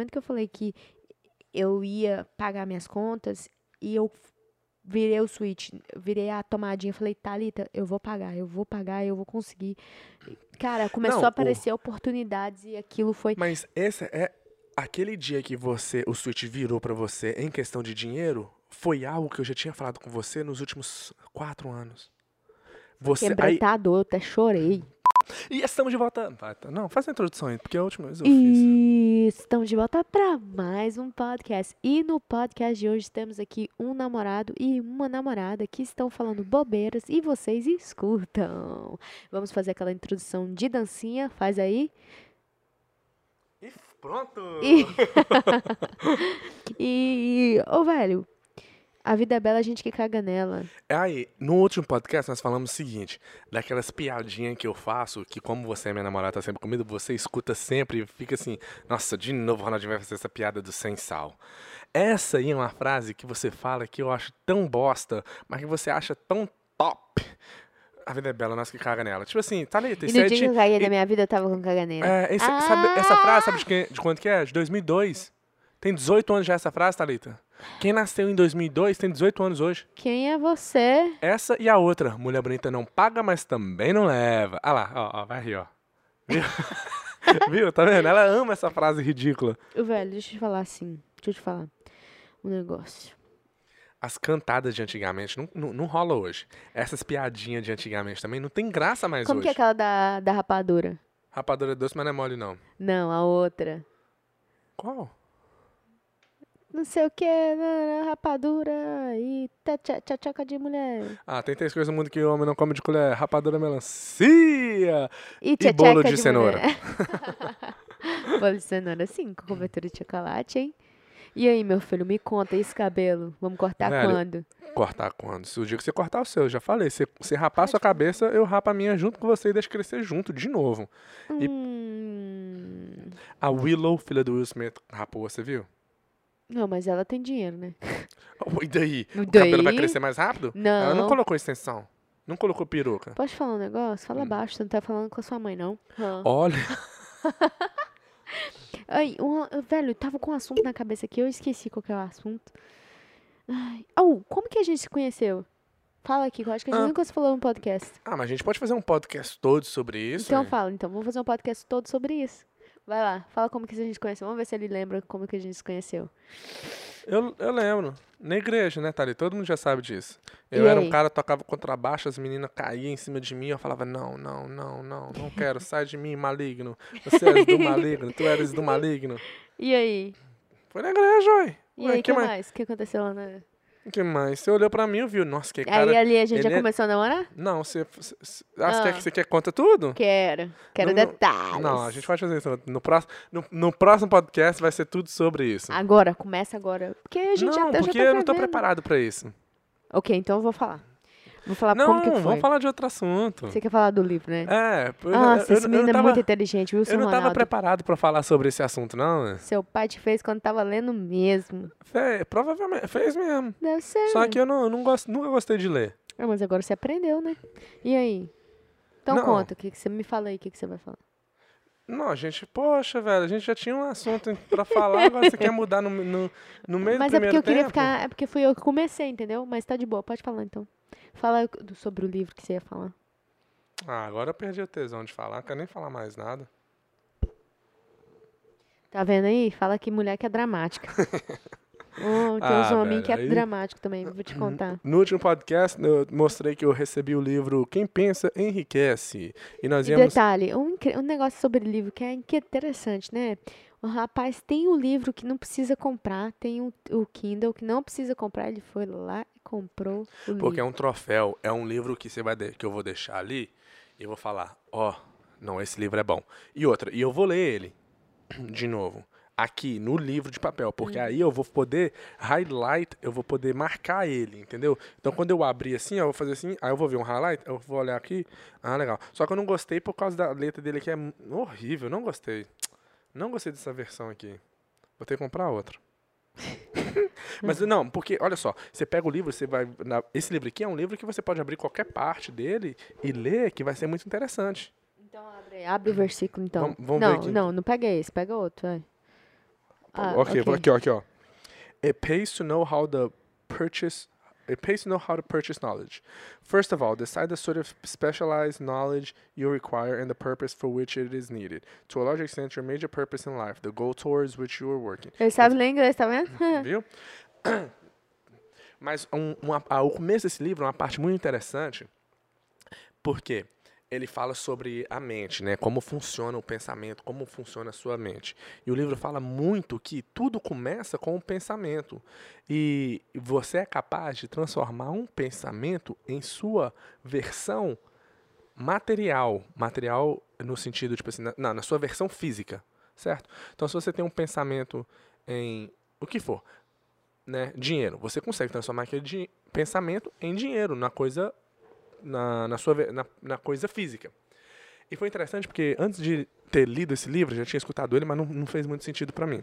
momento que eu falei que eu ia pagar minhas contas e eu virei o switch, virei a tomadinha, falei, Thalita, eu vou pagar, eu vou pagar, eu vou conseguir. Cara, começou Não, a aparecer oportunidades e aquilo foi. Mas esse é aquele dia que você, o switch virou pra você em questão de dinheiro, foi algo que eu já tinha falado com você nos últimos quatro anos. Você Quebrei aí, tá dor, eu até chorei. E estamos de volta. Tá. Não, faz a introdução aí, porque a última vez eu fiz. E estamos de volta para mais um podcast. E no podcast de hoje temos aqui um namorado e uma namorada que estão falando bobeiras e vocês escutam. Vamos fazer aquela introdução de dancinha, faz aí. E pronto! E, e ô velho, a vida é bela, a gente que caga nela. Aí, no último podcast nós falamos o seguinte, daquelas piadinhas que eu faço, que como você é minha namorada, tá sempre comigo, você escuta sempre e fica assim, nossa, de novo o Ronaldinho vai fazer essa piada do sem sal. Essa aí é uma frase que você fala que eu acho tão bosta, mas que você acha tão top. A vida é bela, nós que caga nela. Tipo assim, tá ali, E tem no dia sete... que eu caí e- da minha vida, eu tava com caganeira. É, esse- sabe, essa frase, sabe de, Ah! quem- de quanto que é? De 2002. Tem 18 anos já essa frase, Thalita. Quem nasceu em 2002 tem 18 anos hoje. Quem é você? Essa e a outra. Mulher bonita não paga, mas também não leva. Ah lá, ó, ó vai rir, ó. Viu? Viu? Tá vendo? Ela ama essa frase ridícula. Velho, deixa eu te falar assim. Deixa eu te falar um negócio. As cantadas de antigamente não, não, não rola hoje. Essas piadinhas de antigamente também não tem graça mais Como hoje. que é aquela da, da rapadura? Rapadura é doce, mas não é mole, não. Não, a outra. Qual? Não sei o que, rapadura e tcha- tchaca de mulher. Ah, tem três coisas no mundo que o homem não come de colher. Rapadura, melancia. E, E bolo tchaca de cenoura. bolo de cenoura, sim, com cobertura de chocolate, hein? E aí, meu filho, me conta, e esse cabelo? Vamos cortar Velho, quando? Cortar quando? Se o dia que você cortar o seu, eu já falei. Se você rapar a sua cabeça, eu rapo a minha junto com você e deixo crescer junto, de novo. e- Hum... A Willow, filha do Will Smith, rapou, você viu? Não, mas ela tem dinheiro, né? E daí? E O cabelo vai daí? crescer mais rápido? Ela não Não. colocou extensão. Não colocou peruca. Pode falar um negócio? Fala baixo, você não tá falando com a sua mãe, não. Hã. Olha, Ai, um, velho, tava com um assunto na cabeça aqui, eu esqueci qual que é o assunto. Ai, oh, como que a gente se conheceu? Fala aqui, eu acho que a gente Ah. nunca se falou no podcast. ah, mas a gente pode fazer um podcast todo sobre isso. então né? fala, então, vamos fazer um podcast todo sobre isso. Vai lá, fala como que a gente conheceu. Vamos ver se ele lembra como que a gente se conheceu. Eu, eu lembro. Na igreja, né, Thali? Todo mundo já sabe disso. E Eu era aí? um cara, tocava contrabaixo, as meninas caíam em cima de mim, eu falava, não, não, não, não, não quero, sai de mim, maligno. Você és do maligno, tu eres do maligno. E aí? Foi na igreja, ué. E Ué, aí, o que que mais? O que aconteceu lá na... que mais? Você olhou pra mim e viu, nossa, que cara... aí ali a gente já é- começou a namorar? Não, você... você, você ah, você quer que você quer que conta tudo? Quero. Quero Não, não- detalhes. Não, a gente pode fazer isso. No próximo, no, no próximo podcast vai ser tudo sobre isso. Agora, começa agora. Porque a gente já não, tá, já porque tá eu não tô preparado pra isso. Ok, então eu vou falar. Vou falar Não, como que foi. vamos falar de outro assunto. Você quer falar do livro, né? É, eu, Nossa, eu, esse menino é muito inteligente, seu eu não tava Ronaldo? preparado pra falar sobre esse assunto, não. né? Seu pai te fez quando tava lendo mesmo. Fe- provavelmente, fez mesmo. Deve ser. Só que eu não, não gosto, nunca gostei de ler. Ah, mas agora você aprendeu, né? E aí? Então Não. conta, o que, que você me fala aí, o que, que você vai falar? Não, gente, poxa, velho, a gente já tinha um assunto pra falar, agora você quer mudar no, no, no meio Mas do é porque eu queria tempo? ficar. É porque fui eu que comecei, entendeu? Mas tá de boa, pode falar então. Fala sobre o livro que você ia falar. Ah, agora eu perdi o tesão de falar, não quero nem falar mais nada. Tá vendo aí? Fala que mulher que é dramática. oh, tem uns Ah, homens que é aí- dramático também, vou te contar. No último podcast, eu mostrei que eu recebi o livro Quem Pensa Enriquece. E nós E íamos. detalhe, um, um negócio sobre livro que é interessante, né? O rapaz tem o livro que não precisa comprar, tem o, o Kindle que não precisa comprar, ele foi lá e comprou o livro. Porque é um troféu, é um livro que você vai de- que eu vou deixar ali e vou falar, ó, não, esse livro é bom. E outra, e eu vou ler ele de novo aqui no livro de papel, porque Uhum. aí eu vou poder highlight, eu vou poder marcar ele, entendeu? Então quando eu abrir assim, ó, eu vou fazer assim, aí eu vou ver um highlight, eu vou olhar aqui, ah, legal. Só que eu não gostei por causa da letra dele que é horrível, não gostei. Não gostei dessa versão aqui. Vou ter que comprar outra. Mas não, porque, olha só, você pega o livro, você vai. na- esse livro aqui é um livro que você pode abrir qualquer parte dele e ler, que vai ser muito interessante. Então abre, abre o versículo então. Vamos- vamos ver não, aqui. não, não pega esse, pega outro, vai. Ah, ok, ok. aqui, ó, aqui, ó. It pays to know how the purchase. It pays to know how to purchase knowledge. First of all, decide the sort of specialized knowledge you require and the purpose for which it is needed. To a large extent, your major purpose in life, the goal towards which you are working. Ele sabe ler inglês, tá vendo? Viu? Mas um, uma, ah, o começo desse livro é uma parte muito interessante, porque ele fala sobre a mente, né? Como funciona o pensamento, como funciona a sua mente. E o livro fala muito que tudo começa com o pensamento. E você é capaz de transformar um pensamento em sua versão material. Material no sentido, tipo assim, na, na sua versão física, certo? Então, se você tem um pensamento em o que for, né, dinheiro, você consegue transformar aquele pensamento em dinheiro, na coisa na, na sua na, na coisa física. E foi interessante porque antes de ter lido esse livro, já tinha escutado ele, mas não, não fez muito sentido para mim.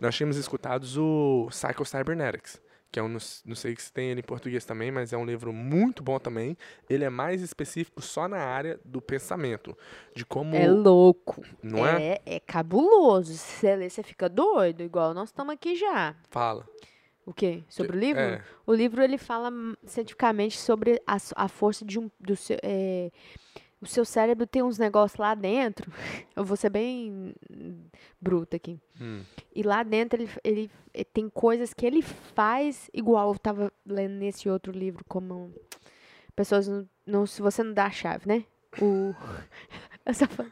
Nós tínhamos escutado o Psycho Cybernetics, que é um, não sei se tem ele em português também, mas é um livro muito bom também. Ele é mais específico só na área do pensamento, de como, É louco. não é? É, é cabuloso. Se você ler, você fica doido, igual nós estamos aqui já. Fala. O quê? Sobre o livro? É. O livro ele fala cientificamente sobre a, a força de um do seu é, o seu cérebro tem uns negócios lá dentro. Eu vou ser bem bruta aqui. Hum. E lá dentro ele, ele, eh, tem coisas que ele faz igual eu tava lendo nesse outro livro como pessoas não, não se você não dá a chave, né? O eu só falo-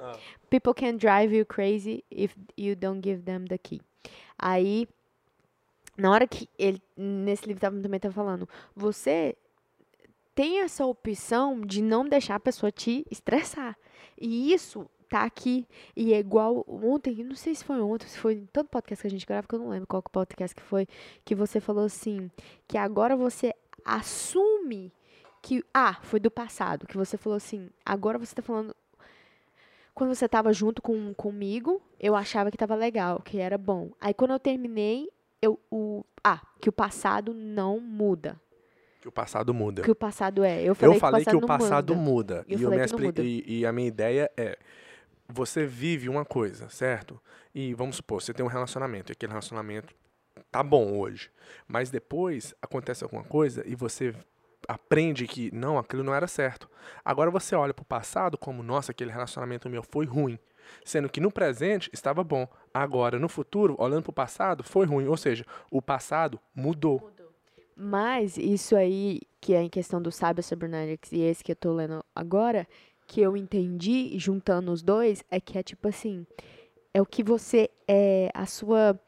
Ah. People can drive you crazy if you don't give them the key. Aí na hora que ele nesse livro também tá falando, você tem essa opção de não deixar a pessoa te estressar. E isso tá aqui. E é igual ontem, não sei se foi ontem, se foi em tanto podcast que a gente grava, que eu não lembro qual que podcast que foi, que você falou assim, que agora você assume que. Ah, foi do passado, que você falou assim, agora você tá falando. Quando você tava junto com, comigo, eu achava que tava legal, que era bom. Aí quando eu terminei, eu. O, ah, que o passado não muda. Que o passado muda. Que o passado é. Eu falei, eu falei que, que o passado muda. muda. Eu e, eu me que não expli- muda. e, e a minha ideia é: você vive uma coisa, certo? E vamos supor, você tem um relacionamento, e aquele relacionamento tá bom hoje. Mas depois acontece alguma coisa e você aprende que não, aquilo não era certo. Agora você olha pro passado como, nossa, aquele relacionamento meu foi ruim. Sendo que no presente estava bom. Agora, no futuro, olhando pro passado, foi ruim. Ou seja, o passado mudou. Mas isso aí, que é em questão do Cyber Cybernetics e esse que eu tô lendo agora, que eu entendi, juntando os dois, é que é tipo assim, é o que você, é a sua,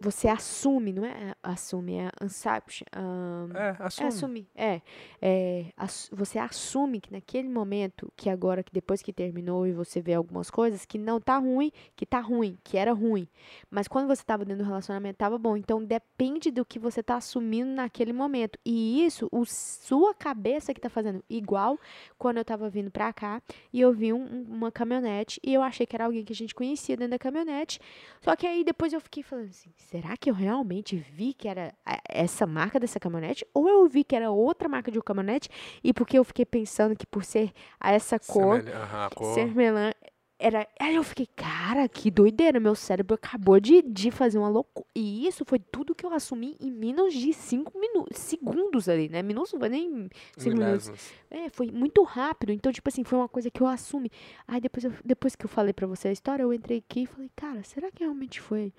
você assume, não é assume, é inception, ahn, É, é assume. assumir, é, é ass- você assume que naquele momento, que agora, que depois que terminou e você vê algumas coisas, que não tá ruim, que tá ruim, que era ruim. Mas quando você tava dentro do relacionamento, tava bom. Então depende do que você tá assumindo naquele momento. E isso, o sua cabeça que tá fazendo. Igual quando eu tava vindo pra cá e eu vi um- um- uma caminhonete e eu achei que era alguém que a gente conhecia dentro da caminhonete. Só que aí depois eu fiquei falando assim: será que eu realmente vi que era a- essa marca dessa caminhonete? Ou eu vi que era outra marca de uma caminhonete? E porque eu fiquei pensando que por ser essa cor, Semelha- aham, a cor. ser melã era. Aí eu fiquei, cara, que doideira. Meu cérebro acabou de, de fazer uma loucura. E isso foi tudo que eu assumi em menos de cinco minutos, segundos ali, né? Minutos não foi nem cinco minutos. É, foi muito rápido. Então, tipo assim, foi uma coisa que eu assumi. Aí depois, eu- depois que eu falei pra você a história, eu entrei aqui e falei, cara, será que realmente foi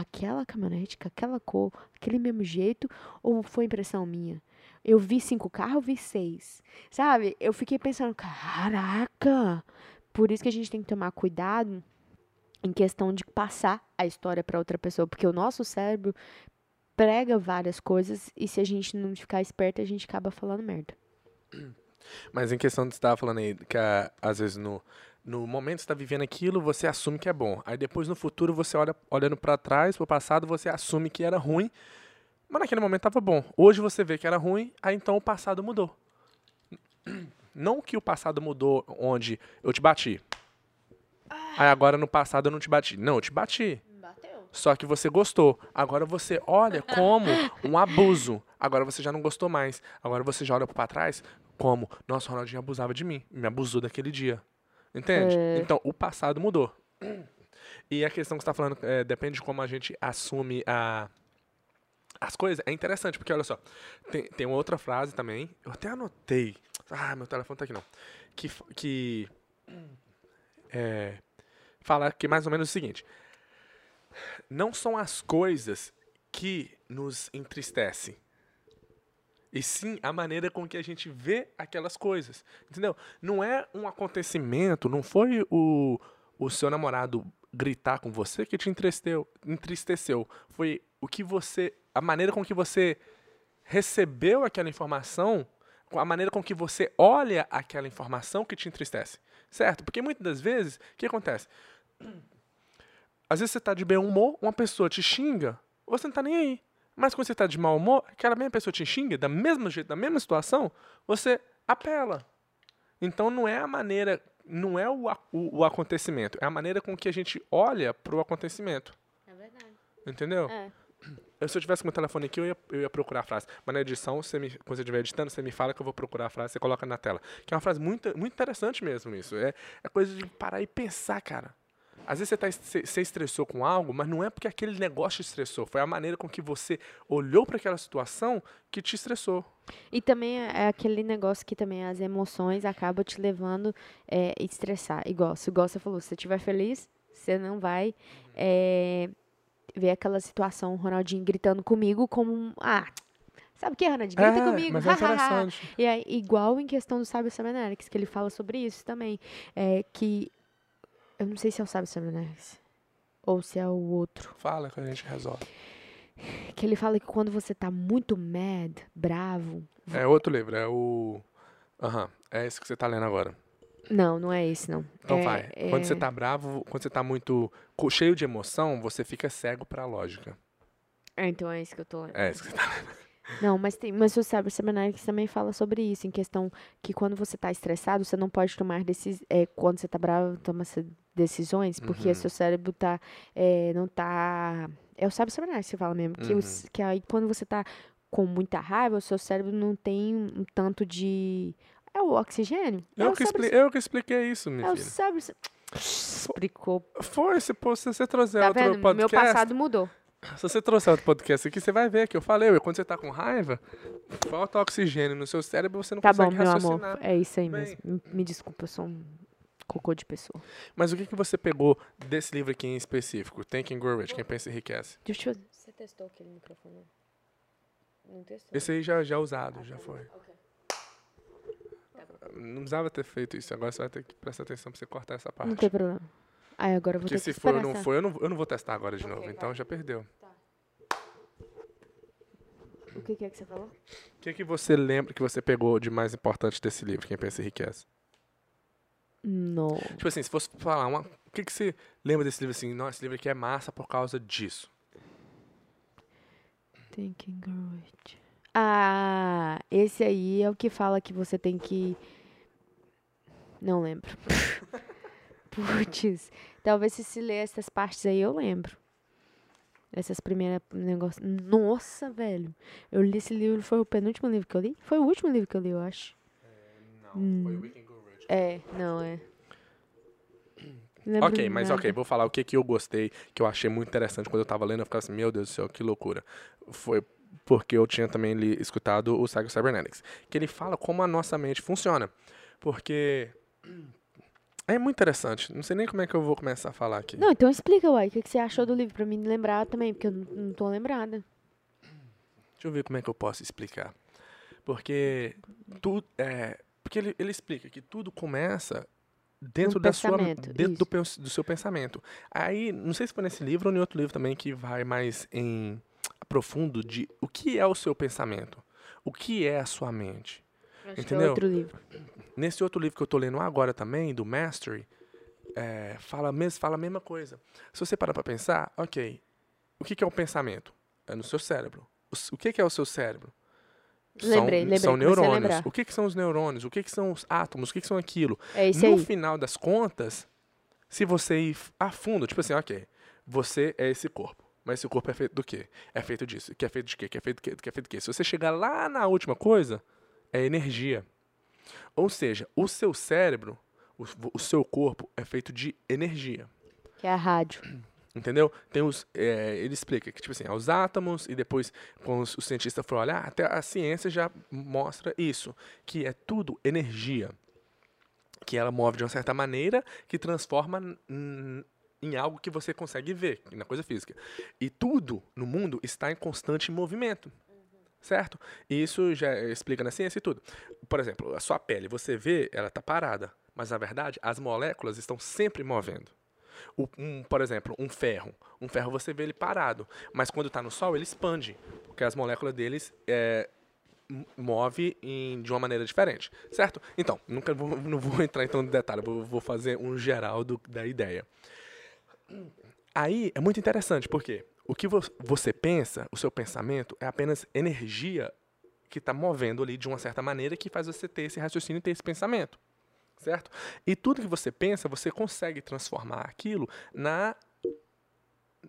aquela caminhonete com aquela cor, aquele mesmo jeito? Ou foi impressão minha? Eu vi cinco carros, vi seis. Sabe? Eu fiquei pensando, caraca! Por isso que a gente tem que tomar cuidado em questão de passar a história pra outra pessoa, porque o nosso cérebro prega várias coisas e se a gente não ficar esperto, a gente acaba falando merda. Mas em questão de estava falando aí, que às vezes no, no momento que você está vivendo aquilo, você assume que é bom. Aí depois no futuro, você olha olhando para trás, para o passado, você assume que era ruim, mas naquele momento estava bom. Hoje você vê que era ruim, aí então o passado mudou. Não que o passado mudou onde eu te bati. Aí agora no passado eu não te bati. Não, eu te bati. Só que você gostou. Agora você olha como um abuso. Agora você já não gostou mais. Agora você já olha pra trás como, nossa, o Ronaldinho abusava de mim. Me abusou daquele dia. Entende? É. Então, o passado mudou. E a questão que você está falando é, depende de como a gente assume a, as coisas. É interessante, porque olha só, tem, tem uma outra frase também, eu até anotei. Ah, meu telefone tá aqui não. Que, que é, fala que mais ou menos o seguinte: não são as coisas que nos entristecem, e sim a maneira com que a gente vê aquelas coisas. Entendeu? Não é um acontecimento, não foi o, o seu namorado gritar com você que te entristeceu, entristeceu. Foi o que você. a maneira com que você recebeu aquela informação, a maneira com que você olha aquela informação que te entristece. Certo? Porque muitas das vezes, o que acontece? Às vezes você está de bem humor, uma pessoa te xinga, você não está nem aí. Mas quando você está de mau humor, aquela mesma pessoa te xinga, da mesma jeito, da mesma situação, você apela. Então não é a maneira, não é o, o, o acontecimento, é a maneira com que a gente olha para o acontecimento. É verdade. Entendeu? É. Eu, se eu tivesse com o meu telefone aqui, eu ia, eu ia procurar a frase. Mas na edição, você me, quando você estiver editando, você me fala que eu vou procurar a frase, você coloca na tela. Que é uma frase muito, muito interessante mesmo, isso. É, é coisa de parar e pensar, cara. Às vezes você, tá, você estressou com algo, mas não é porque aquele negócio te estressou. Foi a maneira com que você olhou para aquela situação que te estressou. E também é aquele negócio que também as emoções acabam te levando é, a estressar. Igual, se igual você falou, se você estiver feliz, você não vai é, ver aquela situação, o Ronaldinho gritando comigo como um. Ah, sabe o que, Ronaldinho? Grita é, comigo. Mas é interessante. e aí, igual em questão do Sábio Samanerics, que ele fala sobre isso também. É que. Eu não sei se é o Sábio Samanerics. Ou se é o outro. Fala que a gente resolve. Que ele fala que quando você tá muito mad, bravo. É outro livro, é o. Aham, é esse que você tá lendo agora. Não, não é esse, não. Então é, vai. Quando você é- tá bravo, quando você tá muito cheio de emoção, você fica cego pra lógica. É, então é isso que eu tô lendo. É isso que você tá lendo. Não, mas tem, mas o Cyber Seminarics também fala sobre isso, em questão que quando você tá estressado, você não pode tomar decisões, é, quando você tá bravo, toma decisões, porque Uhum. seu cérebro tá, é, não tá, é o Cyber Seminarics que fala mesmo, que, Uhum. os- que aí quando você tá com muita raiva, o seu cérebro não tem um tanto de, é o oxigênio. é Eu o que, Cyber- expli eu que expliquei isso, minha É o filha. Cyber Explicou. Foi, se você trouxer Tá outro vendo? Meu podcast. passado mudou. Se você trouxer outro podcast aqui, você vai ver que eu falei, quando você tá com raiva, falta oxigênio no seu cérebro, você não Tá bom, consegue meu amor. raciocinar. É isso aí Bem. mesmo. Me- Me desculpa, eu sou um cocô de pessoa. Mas o que, que você pegou desse livro aqui em específico? Think and Grow Rich, quem pensa enriquece. Deixa eu... Você testou aquele microfone? Não testou? Esse aí já, já é usado, já foi. Ok. Não precisava ter feito isso, agora você vai ter que prestar atenção pra você cortar essa parte. Não tem problema. Aí agora eu vou Porque ter que se for ou não foi, eu não, eu não vou testar agora de Ok, novo, então vai. já perdeu. O que, que é que você falou? O que, que você lembra que você pegou de mais importante desse livro, Quem Pensa Enriquece? Não. Tipo assim, se fosse falar, uma, o que, que você lembra desse livro assim? Nossa, esse livro aqui é massa por causa disso. Thinking Good. Ah, esse aí é o que fala que você tem que. Não lembro. Putz. Talvez se se ler essas partes aí eu lembro. Essas primeiras negócios. Nossa, velho. Eu li esse livro, foi o penúltimo livro que eu li? Foi o último livro que eu li, eu acho. Não, foi o We Can Go Rich. É, não, é. Lembro Ok, mas nada. ok, vou falar o que, que eu gostei, que eu achei muito interessante quando eu tava lendo, eu ficava assim, meu Deus do céu, que loucura. Foi porque eu tinha também li, escutado o Psycho Cybernetics, que ele fala como a nossa mente funciona. Porque é muito interessante, não sei nem como é que eu vou começar a falar aqui. Não, então explica, uai, o que, que você achou do livro pra mim lembrar também, porque eu não, não tô lembrada. Deixa eu ver como é que eu posso explicar. Porque tudo é, porque ele, ele explica que tudo começa dentro No da sua pensamento, dentro do, do seu pensamento. Aí, não sei se foi nesse livro ou em outro livro também que vai mais em profundo de o que é o seu pensamento, o que é a sua mente. Acho que é Entendeu? outro livro. Nesse outro livro que eu tô lendo agora também, do Mastery, é, fala, mes- fala a mesma coisa. Se você parar para pensar, ok, o que, que é o pensamento? É no seu cérebro. O, o que, que é o seu cérebro? Lembrei, lembrei, são comecei a neurônios. O que, que são os neurônios? O que, que são os átomos? O que, que são aquilo? É no aí. final das contas, se você ir a fundo, tipo assim, ok, você é esse corpo. Mas esse corpo é feito do quê? É feito disso. Que é feito de quê? Que é feito do quê? Que é feito do quê? Se você chegar lá na última coisa, é energia. Ou seja, o seu cérebro, o, o seu corpo é feito de energia. Que é a rádio. Entendeu? Tem os, é, ele explica que, tipo assim, os átomos, e depois, quando os, os cientistas foram olhar, até a ciência já mostra isso, que é tudo energia. Que ela move de uma certa maneira que transforma em algo que você consegue ver, na coisa física. E tudo no mundo está em constante movimento. Certo? E isso já explica na ciência e tudo. Por exemplo, a sua pele, você vê, ela está parada. Mas, na verdade, as moléculas estão sempre movendo. Um, por exemplo, um ferro. Um ferro você vê ele parado, mas quando está no sol ele expande, porque as moléculas deles é, move em, de uma maneira diferente, certo? Então, nunca vou, não vou entrar então no detalhe, vou, vou fazer um geral do, da ideia. Aí é muito interessante, porque o que vo você pensa, o seu pensamento, é apenas energia que está movendo ali de uma certa maneira que faz você ter esse raciocínio e ter esse pensamento certo? E tudo que você pensa, você consegue transformar aquilo na,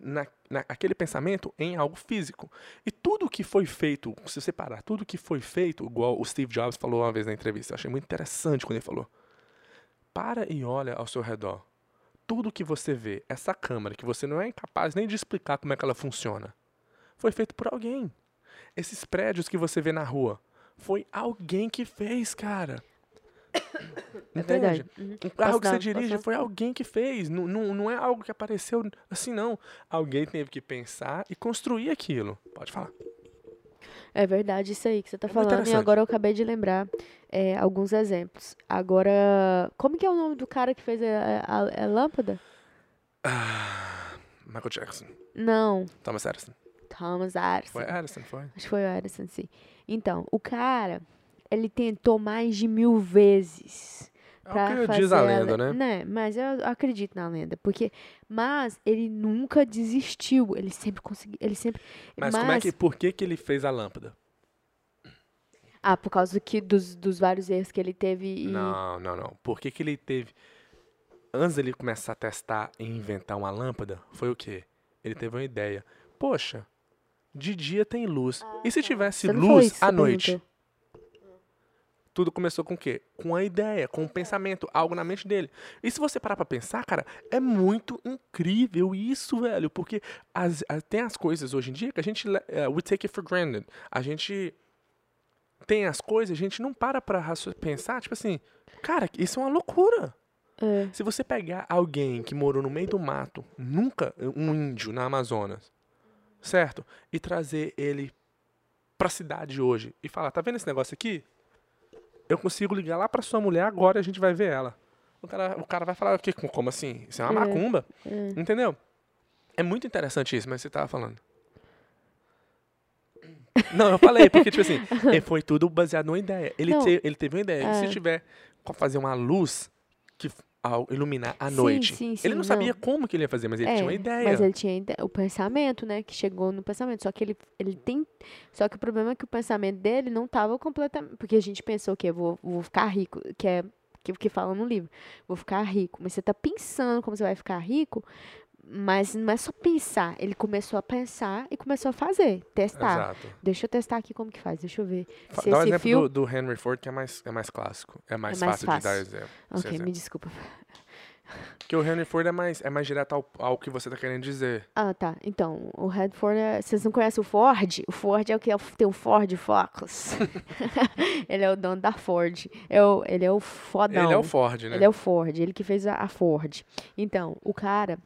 na, na aquele pensamento em algo físico. E tudo que foi feito, se você parar, tudo que foi feito, igual o Steve Jobs falou uma vez na entrevista, eu achei muito interessante quando ele falou. Para e olha ao seu redor. Tudo que você vê, essa câmera, que você não é incapaz nem de explicar como é que ela funciona, foi feito por alguém. Esses prédios que você vê na rua, foi alguém que fez, cara. É verdade. Uhum. O carro que você dirige foi alguém que fez. Não, não, não é algo que apareceu assim, não. Alguém teve que pensar e construir aquilo. Pode falar. É verdade isso aí que você está é falando. E agora eu acabei de lembrar é, alguns exemplos. Agora, como que é o nome do cara que fez a, a, a lâmpada? Ah, Michael Jackson. Não. Thomas Edison. Thomas Edison. Foi Edison, foi? Acho que foi o Edison, sim. Então, o cara, ele tentou mais de mil vezes para é o que diz a lenda, né? né? Mas eu acredito na lenda, porque mas ele nunca desistiu, ele sempre conseguiu, ele sempre Mas, mas, como é que por que que ele fez a lâmpada? Ah, por causa do que dos, dos vários erros que ele teve e... Não, não, não. Por que que ele teve antes dele começar a testar e inventar uma lâmpada, foi o quê? Ele teve uma ideia. Poxa, de dia tem luz. Ah, e se tá. tivesse luz à noite? Tudo começou com o quê? Com a ideia, com o pensamento, algo na mente dele. E se você parar pra pensar, cara, é muito incrível isso, velho. Porque as, as, tem as coisas hoje em dia que a gente. Uh, we take it for granted. A gente tem as coisas, a gente não para pra pensar, tipo assim, cara, isso é uma loucura. É. Se você pegar alguém que morou no meio do mato, nunca, um índio na Amazonas, certo? E trazer ele pra cidade hoje e falar, tá vendo esse negócio aqui? Eu consigo ligar lá pra sua mulher agora e a gente vai ver ela. O cara, o cara vai falar, o quê? Como assim? Isso é uma é, macumba. É. Entendeu? É muito interessante isso, mas você tava falando. Não, eu falei, porque, tipo assim, foi tudo baseado numa ideia. Ele, te, ele teve uma ideia. É. Se é. tiver fazer uma luz que ao iluminar a noite. Sim, sim, ele não, não, sabia como que ele ia fazer, mas ele é, tinha uma ideia. Mas ele tinha o pensamento, né? Que chegou no pensamento. Só que ele, ele tem. Só que o problema é que o pensamento dele não estava completamente. Porque a gente pensou que vou, vou ficar rico, que é que, que fala no livro. Vou ficar rico. Mas você está pensando como você vai ficar rico, mas não é só pensar. Ele começou a pensar e começou a fazer, testar. Exato. Deixa eu testar aqui como que faz, deixa eu ver. Se Dá um exemplo fio... do, do, Henry Ford que é mais, é mais clássico. É mais, é mais fácil, fácil, de dar exemplo. Ok, exemplo. me desculpa. Que o Henry Ford é mais, é mais direto ao, ao que você está querendo dizer. Ah, tá. Então, o Henry Ford, é, vocês não conhecem o Ford? O Ford é o que é, tem o Ford Focus. ele é o dono da Ford. É o, ele é o fodão. Ele é o Ford, né? Ele é o Ford, ele que fez a, a Ford. Então, o cara,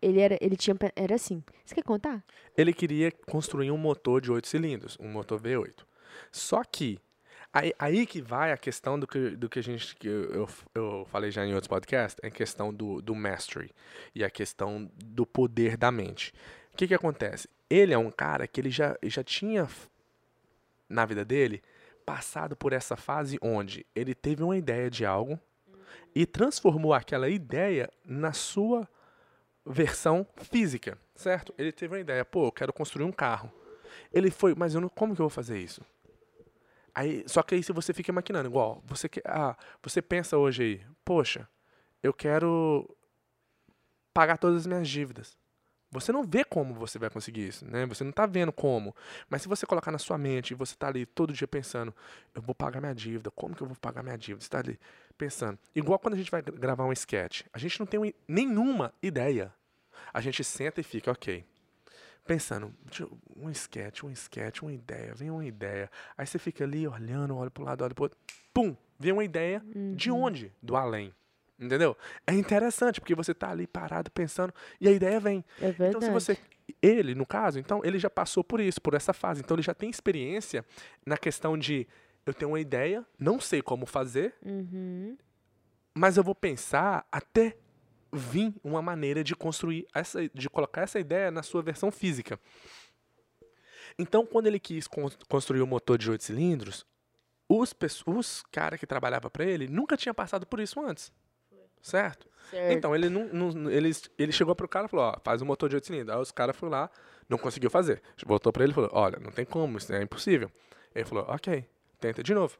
ele era, ele tinha, era assim. Você quer contar? Ele queria construir um motor de oito cilindros, um motor V8. Só que aí, aí que vai a questão do que, do que a gente que eu, eu falei já em outros podcasts, é a questão do, do mastery e a questão do poder da mente. O que que acontece? Ele é um cara que ele já, já tinha na vida dele passado por essa fase onde ele teve uma ideia de algo e transformou aquela ideia na sua versão física, certo? Ele teve uma ideia, pô, eu quero construir um carro. Ele foi, mas eu não, como que eu vou fazer isso? Aí, só que aí se você fica maquinando, igual, você que, ah, você pensa hoje aí, poxa, eu quero pagar todas as minhas dívidas. Você não vê como você vai conseguir isso, né? Você não está vendo como. Mas se você colocar na sua mente e você está ali todo dia pensando, eu vou pagar minha dívida, como que eu vou pagar minha dívida? Você está ali pensando. Igual quando a gente vai gravar um sketch. A gente não tem nenhuma ideia A gente senta e fica, ok. Pensando, um sketch, um sketch, uma ideia, vem uma ideia. Aí você fica ali olhando, olha pro lado, olha pro outro. Pum! Vem uma ideia de onde? Do além. Entendeu? É interessante, porque você tá ali parado pensando e a ideia vem. É verdade. Então, se você. Ele, no caso, então, ele já passou por isso, por essa fase. Então, ele já tem experiência na questão de eu tenho uma ideia, não sei como fazer, Uhum. mas eu vou pensar até vir uma maneira de construir essa, de colocar essa ideia na sua versão física. Então, quando ele quis con- construir o motor de oito cilindros, os, os caras que trabalhavam para ele nunca tinham passado por isso antes. Certo? Certo. Então, ele, não, não- ele, ele chegou pro cara e falou, ó, faz um motor de 8 cilindros. Aí os caras foram lá, não conseguiu fazer. Voltou pra ele e falou, olha, não tem como, isso é impossível. Ele falou, ok, tenta de novo.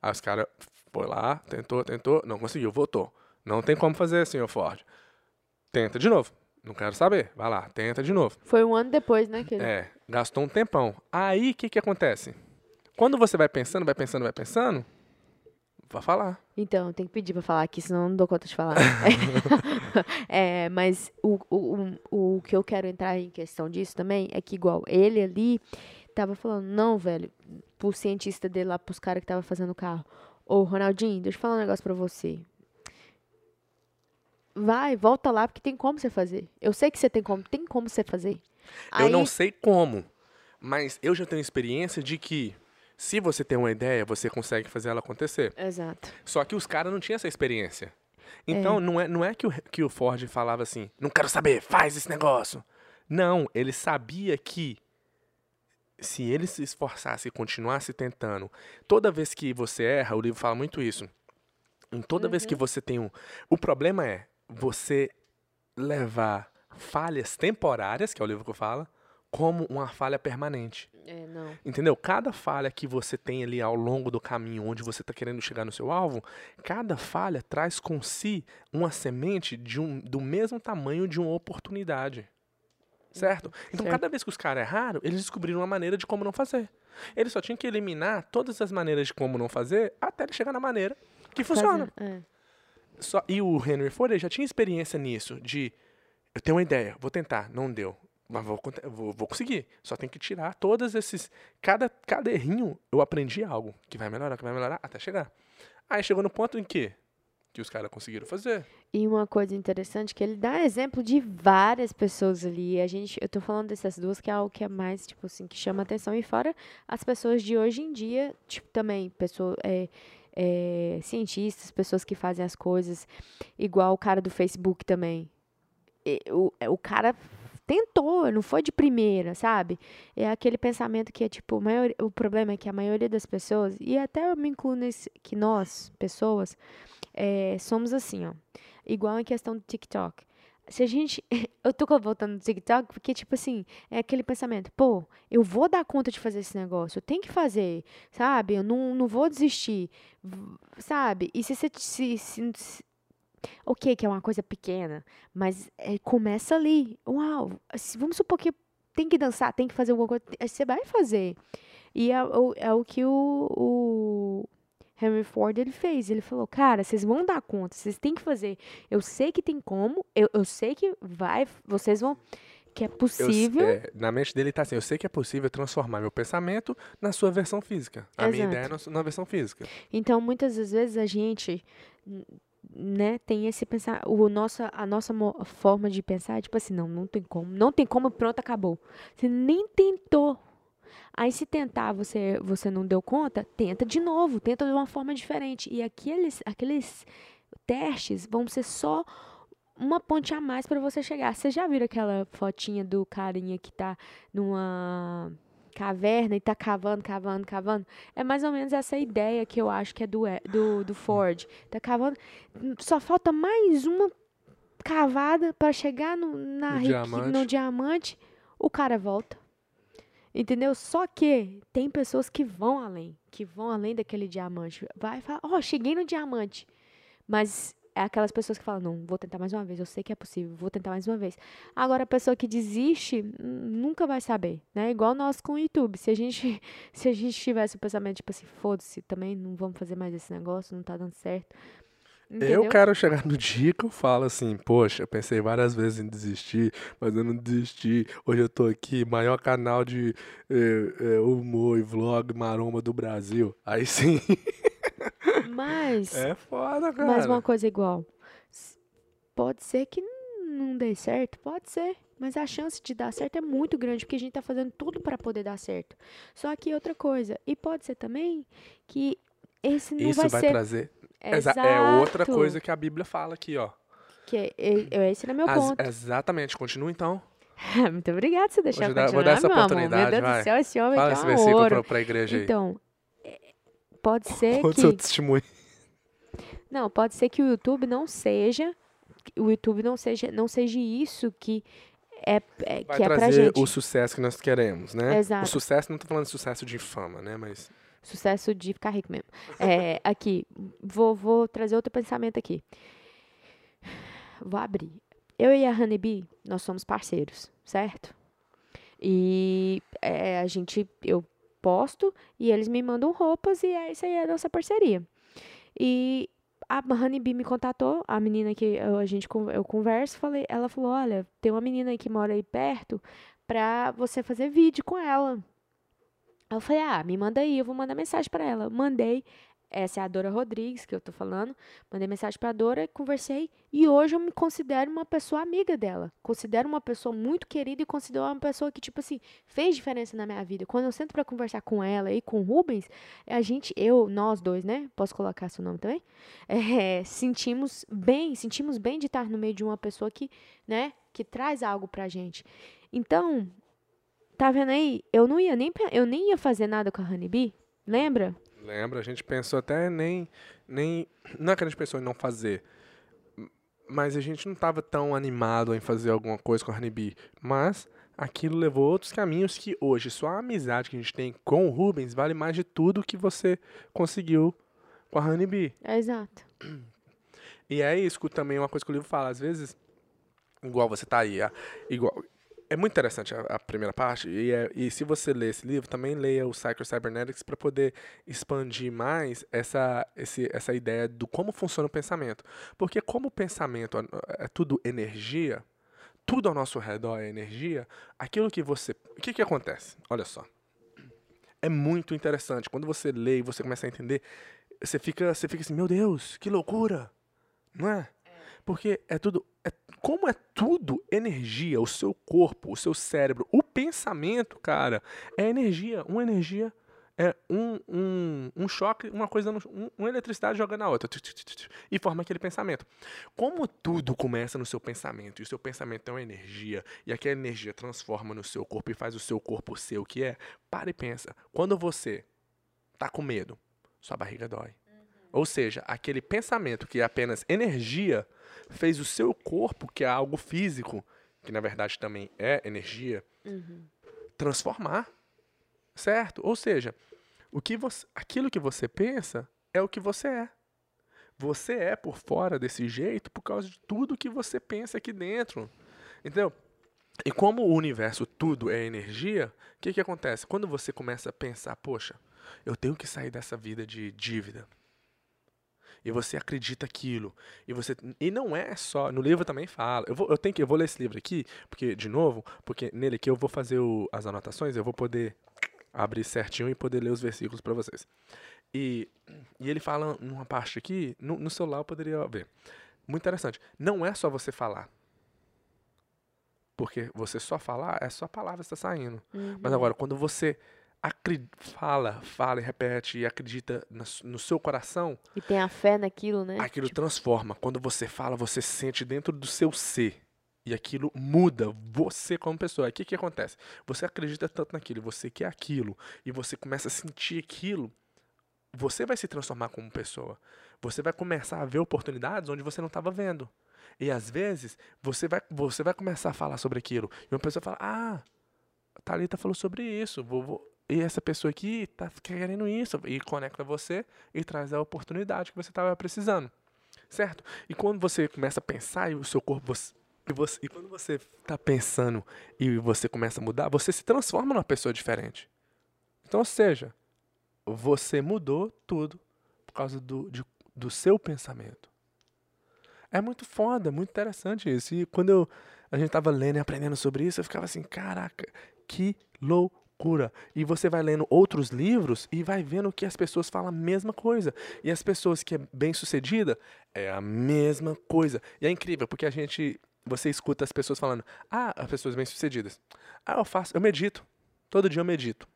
Aí os caras foi lá, tentou, tentou, não conseguiu, voltou. Não tem como fazer assim, ô Ford. Tenta de novo. Não quero saber. Vai lá, tenta de novo. Foi um ano depois, né? Que ele... É, gastou um tempão. Aí, o que que acontece? Quando você vai pensando, vai pensando, vai pensando, vai falar. Então, tem que pedir pra falar aqui, senão eu não dou conta de falar. é, mas o, o, o, o que eu quero entrar em questão disso também é que, igual, ele ali tava falando, não, velho, pro cientista dele lá, pros caras que tava fazendo o carro. Ô, Ronaldinho, deixa eu falar um negócio pra você. Vai, volta lá, porque tem como você fazer. Eu sei que você tem como, tem como você fazer. Eu Aí- não sei como, mas eu já tenho experiência de que se você tem uma ideia, você consegue fazer ela acontecer. Exato. Só que os caras não tinham essa experiência. Então, não, é, não é que o, que o Ford falava assim, não quero saber, faz esse negócio. Não, ele sabia que se ele se esforçasse e continuasse tentando, toda vez que você erra, o livro fala muito isso. Em toda vez que você tem um. O problema é você levar falhas temporárias, que é o livro que eu falo, como uma falha permanente. É, não. Entendeu? Cada falha que você tem ali ao longo do caminho onde você está querendo chegar no seu alvo, cada falha traz com si uma semente de um, do mesmo tamanho de uma oportunidade. Certo? Então, certo. cada vez que os caras erraram, eles descobriram uma maneira de como não fazer. Eles só tinham que eliminar todas as maneiras de como não fazer até ele chegar na maneira que funciona. É. Só, e o Henry Ford já tinha experiência nisso, de eu tenho uma ideia, vou tentar, não deu. Mas vou, vou, vou conseguir. Só tem que tirar todos esses. Cada, cada errinho eu aprendi algo que vai melhorar, que vai melhorar, até chegar. Aí chegou no ponto em que que os caras conseguiram fazer. E uma coisa interessante que ele dá exemplo de várias pessoas ali. A gente, eu tô falando dessas duas que é algo que é mais, tipo assim, que chama atenção. E fora as pessoas de hoje em dia, tipo, também, pessoas, é, é, cientistas, pessoas que fazem as coisas, igual o cara do Facebook também. E o, é, o cara tentou, não foi de primeira, sabe? É aquele pensamento que é tipo, a maioria, o problema é que a maioria das pessoas, e até eu me incluo nesse, que nós, pessoas, é, somos assim, ó. Igual em questão do TikTok. Se a gente. Eu tô voltando no TikTok porque, tipo assim, é aquele pensamento, pô, eu vou dar conta de fazer esse negócio, eu tenho que fazer, sabe? Eu não, não vou desistir, sabe? E se você. Se, se, se- ok, que é uma coisa pequena, mas é, começa ali. Uau, vamos supor que tem que dançar, tem que fazer alguma coisa, você vai fazer. E é, o- é o que o, o Henry Ford ele fez. Ele falou, cara, vocês vão dar conta, vocês têm que fazer. Eu sei que tem como, eu, eu sei que vai, vocês vão, que é Eu possível. é, na mente dele tá assim, eu sei que é possível transformar meu pensamento na sua versão física. A minha Exato. ideia é na, na versão física. Então, muitas das vezes a gente, né, tem esse pensar, o nossa, a nossa forma de pensar, é tipo assim, não, não tem como, não tem como, pronto, acabou. Você nem tentou. Aí se tentar, você você não deu conta, tenta de novo, tenta de uma forma diferente. E aqueles aqueles testes vão ser só uma ponte a mais para você chegar. Você já viram aquela fotinha do carinha que tá numa caverna e tá cavando, cavando, cavando? É mais ou menos essa ideia que eu acho que é do, do, do Ford. Tá cavando. Só falta mais uma cavada para chegar no, na No diamante. no diamante. O cara volta. Entendeu? Só que tem pessoas que vão além, que vão além daquele diamante. Vai falar, ó, cheguei no diamante. Mas é aquelas pessoas que falam, não, vou tentar mais uma vez, eu sei que é possível, vou tentar mais uma vez. Agora, a pessoa que desiste, nunca vai saber, né? Igual nós com o YouTube. Se a gente, se a gente tivesse o pensamento, tipo assim, foda-se, também não vamos fazer mais esse negócio, não tá dando certo. Entendeu? Eu quero chegar no dia que eu falo assim, poxa, pensei várias vezes em desistir, mas eu não desisti. Hoje eu tô aqui, maior canal de eh, eh, humor e vlog maromba do Brasil. Aí sim. Mas, É foda, cara. mas uma coisa igual. Pode ser que não dê certo, pode ser. Mas a chance de dar certo é muito grande, porque a gente tá fazendo tudo para poder dar certo. Só que outra coisa, e pode ser também que esse não Isso vai, vai, ser trazer. Exa- É outra Exato. coisa que a Bíblia fala aqui, ó. que é, é- esse era meu As- ponto. exatamente, continua então. Muito obrigada por você deixar eu dar- vou continuar, dar essa meu amor. oportunidade, Meu Deus vai. do céu, esse homem Fala esse é um versículo pra, pra igreja aí. Então, é, pode ser Conta que... seu testemunho. Não, pode ser que o YouTube não seja... O YouTube não seja, não seja isso que é, é- Vai que é pra trazer gente. o sucesso que nós queremos, né? Exato. O sucesso, não tô falando de sucesso de fama, né? Mas Sucesso de ficar rico mesmo. É, aqui, vou, vou trazer outro pensamento aqui. Vou abrir. Eu e a Honeybee, nós somos parceiros, certo? E é, a gente, eu posto e eles me mandam roupas e é isso aí, é a nossa parceria. E a Honeybee me contatou, a menina que eu, a gente, eu converso, falei, ela falou, olha, tem uma menina aí que mora aí perto pra você fazer vídeo com ela. Eu falei, ah, me manda aí, eu vou mandar mensagem pra ela. Mandei, essa é a Dora Rodrigues que eu tô falando. Mandei mensagem pra Dora, conversei e hoje eu me considero uma pessoa amiga dela. Considero uma pessoa muito querida e considero uma pessoa que, tipo assim, fez diferença na minha vida. Quando eu sento pra conversar com ela e com o Rubens, a gente, eu, nós dois, né? Posso colocar seu nome também? É, sentimos bem, sentimos bem de estar no meio de uma pessoa que, né, que traz algo pra gente. Então, tá vendo aí? Eu não ia nem, eu nem ia fazer nada com a Honeybee, lembra? lembra, a gente pensou até nem. nem não é que a gente pensou em não fazer. Mas a gente não estava tão animado em fazer alguma coisa com a Honeybee. Mas aquilo levou outros caminhos que hoje só a amizade que a gente tem com o Rubens vale mais de tudo que você conseguiu com a Honeybee. É exato. E é isso que também é uma coisa que o livro fala. Às vezes, igual você tá aí, igual. É muito interessante a, a primeira parte. E, é- e se você ler esse livro, também leia o Psycho Cybernetics para poder expandir mais essa, esse, essa ideia do como funciona o pensamento. Porque como o pensamento é é tudo energia, tudo ao nosso redor é energia, aquilo que você. O que, que acontece? Olha só. É muito interessante. Quando você lê e você começa a entender, você fica, você fica assim, meu Deus, que loucura! Não é? Porque é tudo. É, como é tudo energia, o seu corpo, o seu cérebro, o pensamento, cara, é energia. Uma energia é um, um, um choque, uma coisa, um, uma eletricidade joga na outra. E forma aquele pensamento. Como tudo começa no seu pensamento, e o seu pensamento é uma energia, e aquela energia transforma no seu corpo e faz o seu corpo ser o que é, para e pensa. Quando você tá com medo, sua barriga dói. Ou seja, aquele pensamento que é apenas energia fez o seu corpo, que é algo físico, que na verdade também é energia, transformar. Certo? Ou seja, o que você, aquilo que você pensa é o que você é. Você é por fora desse jeito por causa de tudo que você pensa aqui dentro. Entendeu? E como o universo tudo é energia, o que, que acontece? Quando você começa a pensar, poxa, eu tenho que sair dessa vida de dívida. E você acredita aquilo. E você e não é só, no livro também fala. Eu vou eu tenho que eu vou ler esse livro aqui, porque de novo, porque nele aqui eu vou fazer o- as anotações, eu vou poder abrir certinho e poder ler os versículos para vocês. E, e ele fala numa parte aqui, no, no celular eu poderia ver. Muito interessante. Não é só você falar. Porque você só falar, é só a palavra está saindo. Mas agora, quando você fala, fala e repete e acredita no seu coração, E tem a fé naquilo, né? aquilo transforma. Quando você fala, você sente dentro do seu ser. E aquilo muda você como pessoa. O que, que acontece? Você acredita tanto naquilo, você quer aquilo, e você começa a sentir aquilo, você vai se transformar como pessoa. Você vai começar a ver oportunidades onde você não estava vendo. E às vezes, você vai, você vai começar a falar sobre aquilo. E uma pessoa fala: Ah, a Thalita falou sobre isso. Vou, vou- E essa pessoa aqui tá querendo isso. E conecta você e traz a oportunidade que você estava precisando. Certo? E quando você começa a pensar e o seu corpo. Você, e, você- e quando você está pensando e você começa a mudar, você se transforma numa pessoa diferente. Então, ou seja, você mudou tudo por causa do, de- do seu pensamento. É muito foda, muito interessante isso. E quando eu, a gente tava lendo e aprendendo sobre isso, eu ficava assim, caraca, que loucura. E você vai lendo outros livros e vai vendo que as pessoas falam a mesma coisa. E as pessoas que é bem sucedida é a mesma coisa. E é incrível, porque a gente, você escuta as pessoas falando, ah, as pessoas bem sucedidas. Ah, eu faço, eu medito. Todo dia eu medito.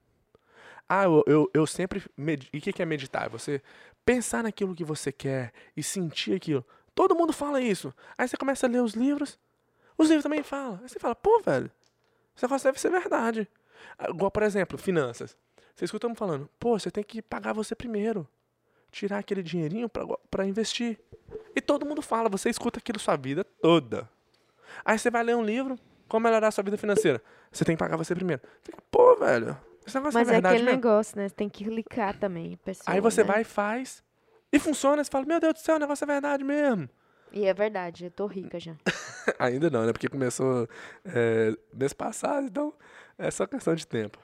Ah, eu, eu, eu sempre. Med... E o que, que é meditar? Você pensar naquilo que você quer e sentir aquilo. Todo mundo fala isso. Aí você começa a ler os livros. Os livros também falam. Aí você fala, pô, velho, esse negócio deve ser verdade. Igual, por exemplo, finanças. Você escuta falando, pô, você tem que pagar você primeiro. Tirar aquele dinheirinho para investir. E todo mundo fala, você escuta aquilo sua vida toda. Aí você vai ler um livro, como melhorar a sua vida financeira. Você tem que pagar você primeiro. Pô, velho, esse negócio Mas é é aquele mesmo. negócio, né? Você tem que clicar também, pessoa, Aí você né? vai e faz. E funciona, você fala, meu Deus do céu, o negócio é verdade mesmo. E é verdade, eu tô rica já. Ainda não, né? Porque começou é, mês passado, então é só questão de tempo.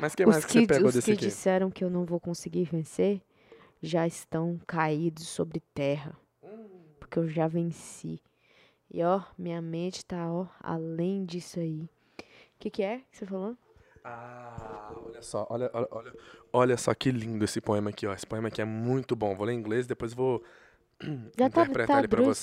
Mas o que mais os que você que, pegou os desse que aqui? disseram que eu não vou conseguir vencer já estão caídos sobre terra. Porque eu já venci. E ó, minha mente tá, ó, além disso aí. O que, que é que você falou? Ah, olha só, olha, olha, olha, olha só que lindo esse poema aqui, ó. Esse poema aqui é muito bom. Vou ler em inglês, depois vou Já tá- interpretar ele pra traduz?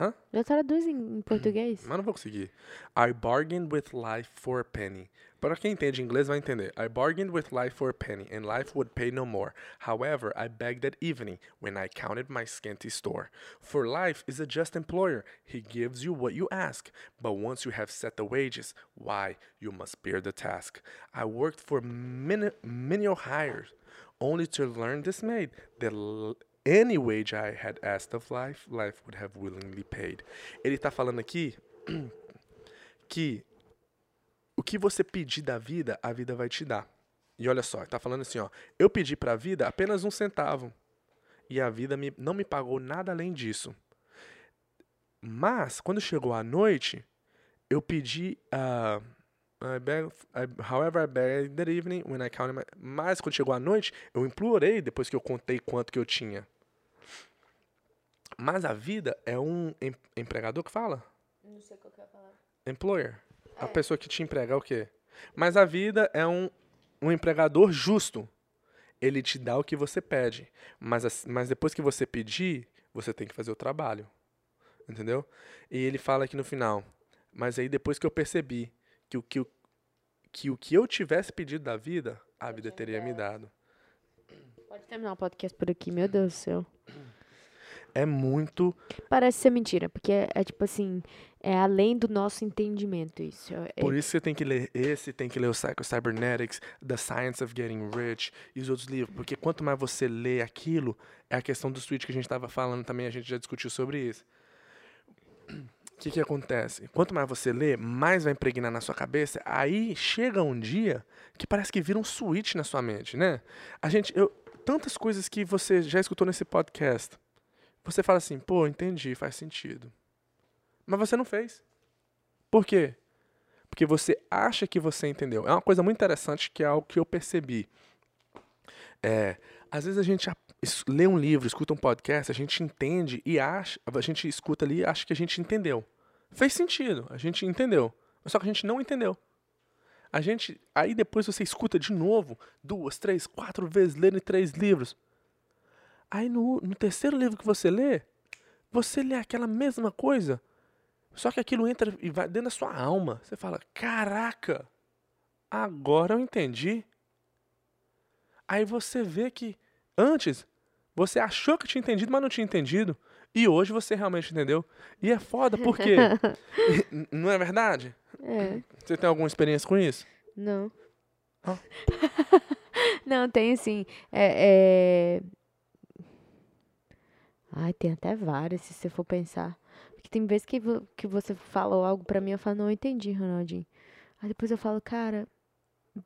Você. Já traduz em, em português? Mas não vou conseguir. I bargained with life for a penny. Para quem entende inglês vai entender. I bargained with life for a penny, and life would pay no more. However, I begged at evening, when I counted my scanty store. For life is a just employer. He gives you what you ask. But once you have set the wages, why, you must bear the task. I worked for many, menial hires, only to learn dismayed that any wage I had asked of life, life would have willingly paid. Ele tá falando aqui que o que você pedir da vida, a vida vai te dar. E olha só, ele tá falando assim, ó, eu pedi para a vida apenas um centavo e a vida me, não me pagou nada além disso. Mas quando chegou a noite, eu pedi uh, I beg, I, however, I begged that evening when I counted my, mas quando chegou a noite, eu implorei depois que eu contei quanto que eu tinha. Mas a vida é um em- empregador que fala? Não sei qual que é a palavra. Employer. A pessoa que te emprega é o quê? Mas a vida é um, um empregador justo. Ele te dá o que você pede. Mas, as- mas depois que você pedir, você tem que fazer o trabalho. Entendeu? E ele fala aqui no final. Mas aí depois que eu percebi que o que, o- que, o que eu tivesse pedido da vida, a vida teria me dado. Pode terminar o podcast por aqui, meu Deus do céu. É muito. Parece ser mentira, porque é, é tipo assim, é além do nosso entendimento isso. É, Por isso você tem que ler esse, tem que ler o Psycho Cybernetics, The Science of Getting Rich e os outros livros. Porque quanto mais você lê aquilo, é a questão do switch que a gente estava falando também, a gente já discutiu sobre isso. O que, que acontece? Quanto mais você lê, mais vai impregnar na sua cabeça. Aí chega um dia que parece que vira um switch na sua mente, né? A gente, eu, tantas coisas que você já escutou nesse podcast. Você fala assim, pô, entendi, faz sentido. Mas você não fez. Por quê? Porque você acha que você entendeu. É uma coisa muito interessante que é algo que eu percebi. É, às vezes a gente lê um livro, escuta um podcast, a gente entende e acha, a gente escuta ali e acha que a gente entendeu. Fez sentido, a gente entendeu. Só que a gente não entendeu. A gente, aí depois você escuta de novo, duas, três, quatro vezes, lendo três livros. Aí no, no terceiro livro que você lê, você lê aquela mesma coisa, só que aquilo entra e vai dentro da sua alma. Você fala: Caraca, agora eu entendi. Aí você vê que antes você achou que tinha entendido, mas não tinha entendido. E hoje você realmente entendeu. E é foda porque. Não é verdade? É, Você tem alguma experiência com isso? não. Ó. não, tem assim. É, é... Ai, tem até várias, se você for pensar. Porque tem vezes que, que você falou algo pra mim, eu falo, não entendi, Ronaldinho. Aí depois eu falo, cara,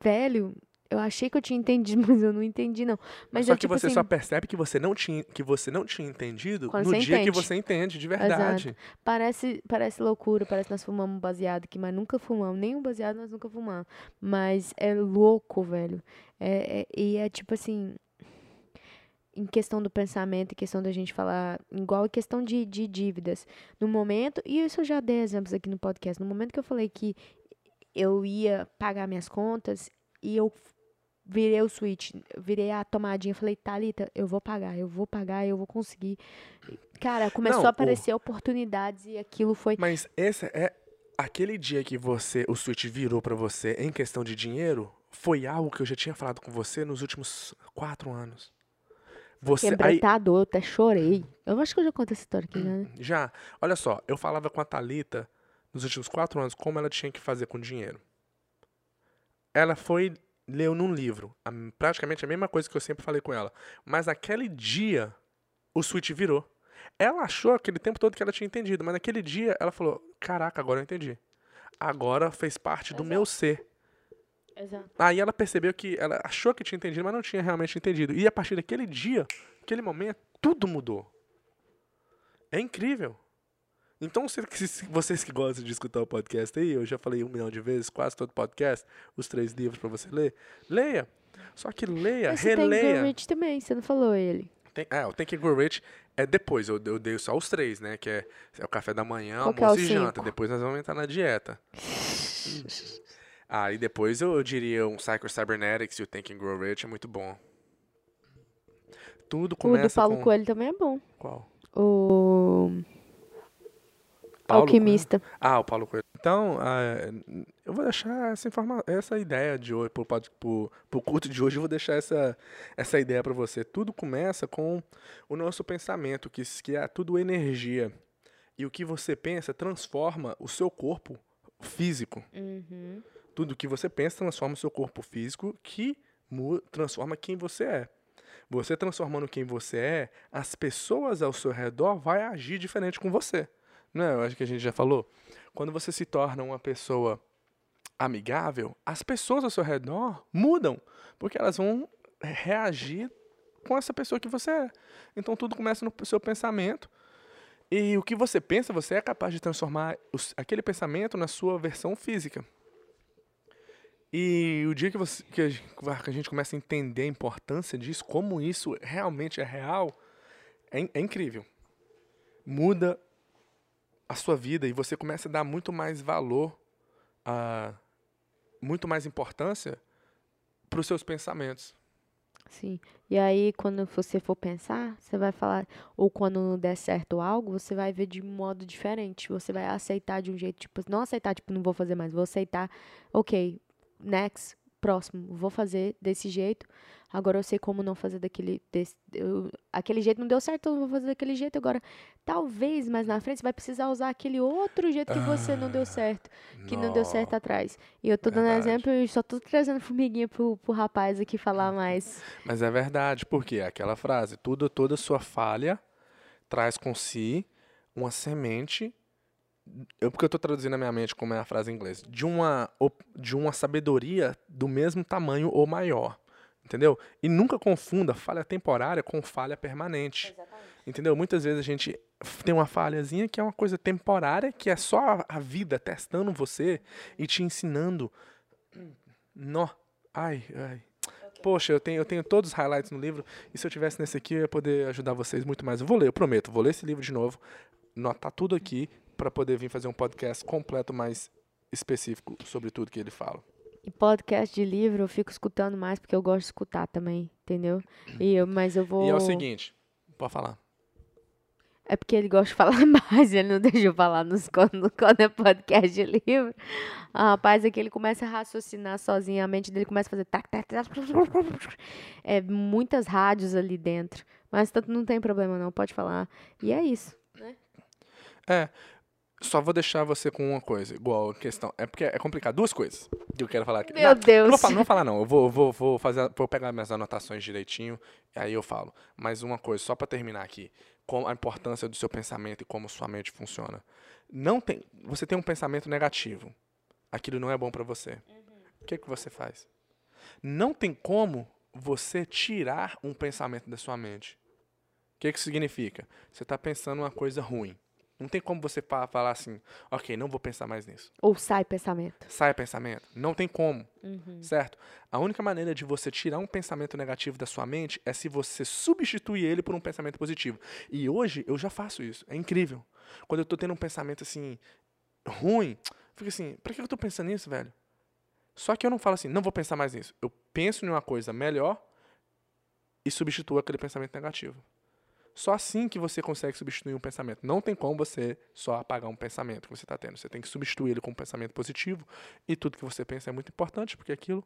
velho, eu achei que eu tinha entendido, mas eu não entendi, não. Mas só é que tipo você assim, só percebe que você não tinha, que você não tinha entendido no dia que entende. você entende, de verdade. Parece, parece loucura, parece que nós fumamos baseado aqui, mas nunca fumamos. Nenhum baseado nós nunca fumamos. Mas é louco, velho. É, é- e é tipo assim. em questão do pensamento, em questão da gente falar, igual em questão de, de dívidas. No momento, e isso eu já dei exemplos aqui no podcast, no momento que eu falei que eu ia pagar minhas contas e eu virei o switch, virei a tomadinha, falei, Thalita, eu vou pagar, eu vou pagar, eu vou conseguir. Cara, começou Não, a aparecer oportunidades e aquilo foi. Mas esse é aquele dia que você, o switch virou pra você em questão de dinheiro, foi algo que eu já tinha falado com você nos últimos quatro anos. Você aí, Quebrantador, eu até chorei. Eu acho que eu já contei essa história aqui, né? já, olha só, eu falava com a Thalita nos últimos quatro anos como ela tinha que fazer com dinheiro. Ela foi leu num livro, a- praticamente a mesma coisa que eu sempre falei com ela. Mas naquele dia, o switch virou. Ela achou aquele tempo todo que ela tinha entendido, mas naquele dia ela falou: Caraca, agora eu entendi. Agora fez parte do meu ser. Exato. Aí ela percebeu que ela achou que tinha entendido, mas não tinha realmente entendido. E a partir daquele dia, aquele momento, tudo mudou. É incrível. Então, vocês que gostam de escutar o podcast aí, eu já falei um milhão de vezes, quase todo podcast, os três livros pra você ler, leia. Só que leia, Mas você tem releia. Gurrit também, você não falou ele. Tem, é, o Think and Grow Rich é depois, eu, eu dei só os três, né? Que é, é o café da manhã, Qual que é o almoço e janta. Depois nós vamos entrar na dieta. Aí depois eu, eu diria um Psycho Cybernetics e o Think and Grow Rich é muito bom. Tudo O do começa Paulo com... Coelho também é bom. Qual? O Paulo Alquimista. Ah, o Paulo Coelho. Então, ah, eu vou deixar essa informação, essa ideia de hoje, pro, pro, pro culto de hoje, eu vou deixar essa, essa ideia para você. Tudo começa com o nosso pensamento, que, que é tudo energia. E o que você pensa transforma o seu corpo físico. Uhum. Tudo que você pensa transforma o seu corpo físico, que transforma quem você é. Você transformando quem você é, as pessoas ao seu redor vão agir diferente com você. Não é? Eu acho que a gente já falou. Quando você se torna uma pessoa amigável, as pessoas ao seu redor mudam, porque elas vão reagir com essa pessoa que você é. Então tudo começa no seu pensamento. E o que você pensa, você é capaz de transformar os- aquele pensamento na sua versão física. E o dia que, você, que, a, gente, começa a entender a importância disso, como isso realmente é real, é, é incrível. Muda a sua vida e você começa a dar muito mais valor, a, muito mais importância para os seus pensamentos. Sim. E aí, quando você for pensar, você vai falar, ou quando não der certo algo, você vai ver de modo diferente. Você vai aceitar de um jeito, tipo, não aceitar, tipo, não vou fazer mais, vou aceitar, ok, next, próximo, vou fazer desse jeito. Agora eu sei como não fazer daquele. Desse, eu- aquele jeito não deu certo, eu vou fazer daquele jeito. Agora, talvez mais na frente você vai precisar usar aquele outro jeito que você não deu certo. Que não deu certo atrás. E eu tô dando Verdade. exemplo e só tô trazendo formiguinha pro, pro rapaz aqui falar mais. Mas é verdade, porque aquela frase, tudo, toda sua falha traz com si uma semente. Eu, porque eu estou traduzindo na minha mente como é a frase em inglês. De uma, de uma sabedoria do mesmo tamanho ou maior. Entendeu? E nunca confunda falha temporária com falha permanente. Entendeu? Muitas vezes a gente tem uma falhazinha que é uma coisa temporária, que é só a- a vida testando você e te ensinando. Nó. Ai, ai. Poxa, eu tenho, eu tenho todos os highlights no livro, e se eu tivesse nesse aqui, eu ia poder ajudar vocês muito mais. Eu vou ler, eu prometo, vou ler esse livro de novo, notar tudo aqui, para poder vir fazer um podcast completo, mais específico sobre tudo que ele fala. E podcast de livro eu fico escutando mais porque eu gosto de escutar também, entendeu? E eu, mas eu vou. E é o seguinte, pode falar. É porque ele gosta de falar mais, ele não deixa eu falar nos, quando, quando é podcast de livro. Ah, rapaz, é que ele começa a raciocinar sozinho, a mente dele começa a fazer tac, tac, tac, é muitas rádios ali dentro. Mas tanto não tem problema não, pode falar. E é isso. É, só vou deixar você com uma coisa, igual a questão. É porque é complicado. Duas coisas que eu quero falar aqui. Meu Não, Não Deus. vou falar, não, vou falar, não. Eu vou, vou, vou fazer, vou pegar minhas anotações direitinho e aí eu falo. Mas uma coisa, só para terminar aqui, com a importância do seu pensamento e como sua mente funciona. Não tem, você tem um pensamento negativo. Aquilo não é bom para você. O que que você faz? Não tem como você tirar um pensamento da sua mente. O que que significa? Você está pensando uma coisa ruim. Não tem como você fa- falar assim, ok, não vou pensar mais nisso. Ou sai pensamento. Sai pensamento. Não tem como, Uhum. certo? A única maneira de você tirar um pensamento negativo da sua mente é se você substituir ele por um pensamento positivo. E hoje eu já faço isso. É incrível. Quando eu tô tendo um pensamento assim, ruim, fica assim, pra que eu tô pensando nisso, velho? Só que eu não falo assim, não vou pensar mais nisso. Eu penso em uma coisa melhor e substituo aquele pensamento negativo. Só assim que você consegue substituir um pensamento. Não tem como você só apagar um pensamento que você está tendo. Você tem que substituir ele com um pensamento positivo. E tudo que você pensa é muito importante, porque aquilo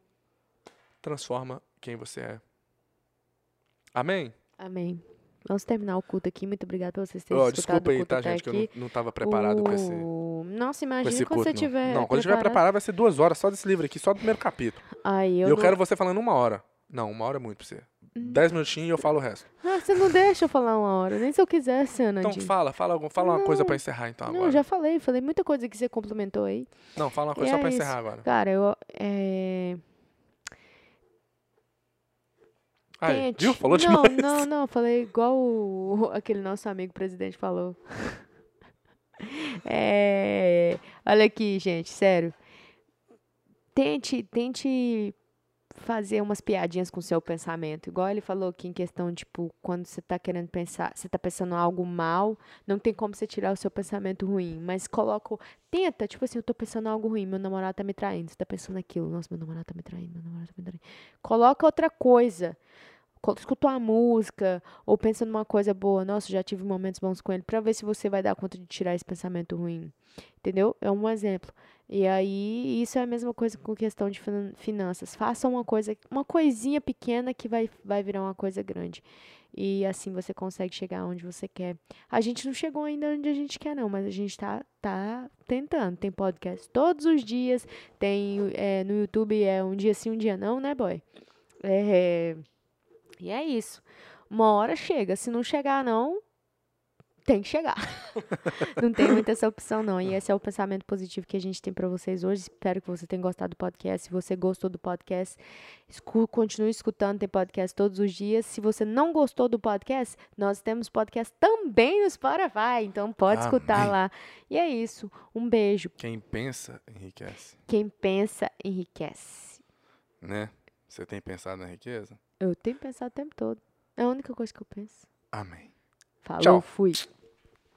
transforma quem você é. Amém? Amém. Vamos terminar o culto aqui. Muito obrigada por vocês terem escutado desculpa o aí, tá, gente, que eu aqui. não, não tava preparado com esse, O- Nossa, imagina esse quando culto. você não. tiver. não, quando eu tiver preparado vai ser duas horas só desse livro aqui, só do primeiro capítulo. Aí E eu, eu, não- quero você falando uma hora. Não, uma hora é muito pra você. Dez minutinhos e eu falo o resto. Ah, você não deixa eu falar uma hora, nem se eu quisesse, Ana. Então fala, fala, algum- fala uma coisa Não. pra encerrar então Não, agora. eu já falei, falei muita coisa que você complementou aí. Não, fala uma coisa E só é pra isso. encerrar agora. Cara, eu. É... Aí, Tente. viu? Falou não, demais. Não, não, falei igual o- aquele nosso amigo presidente falou. É, olha aqui, gente, sério. Tente, tente fazer umas piadinhas com o seu pensamento. Igual ele falou aqui em questão, tipo, quando você tá querendo pensar, você tá pensando algo mal, não tem como você tirar o seu pensamento ruim, mas coloca, tenta, tipo assim, eu tô pensando algo ruim, meu namorado tá me traindo, você tá pensando aquilo, nossa, meu namorado tá me traindo, meu namorado tá me traindo. Coloca outra coisa. Co- Escuta uma música, ou pensa numa coisa boa, nossa, já tive momentos bons com ele, pra ver se você vai dar conta de tirar esse pensamento ruim. Entendeu? É um exemplo. E aí, isso é a mesma coisa com questão de finan- finanças. Faça uma coisa, uma coisinha pequena que vai, vai virar uma coisa grande. E assim você consegue chegar onde você quer. A gente não chegou ainda onde a gente quer, não, mas a gente tá, tá tentando. Tem podcast todos os dias, tem é, no YouTube é um dia sim, um dia não, né, boy? É, e é isso. Uma hora chega. Se não chegar, não, tem que chegar. não tem muita essa opção, não. E esse é o pensamento positivo que a gente tem para vocês hoje. Espero que você tenha gostado do podcast. Se você gostou do podcast, escu continue escutando. Tem podcast todos os dias. Se você não gostou do podcast, nós temos podcast também no Spotify. Então pode escutar Amém. lá. E é isso. Um beijo. Quem pensa, enriquece. Quem pensa, enriquece. Né? Você tem pensado na riqueza? Eu tenho pensado o tempo todo. É a única coisa que eu penso. Amém. Falou, Tchau. fui.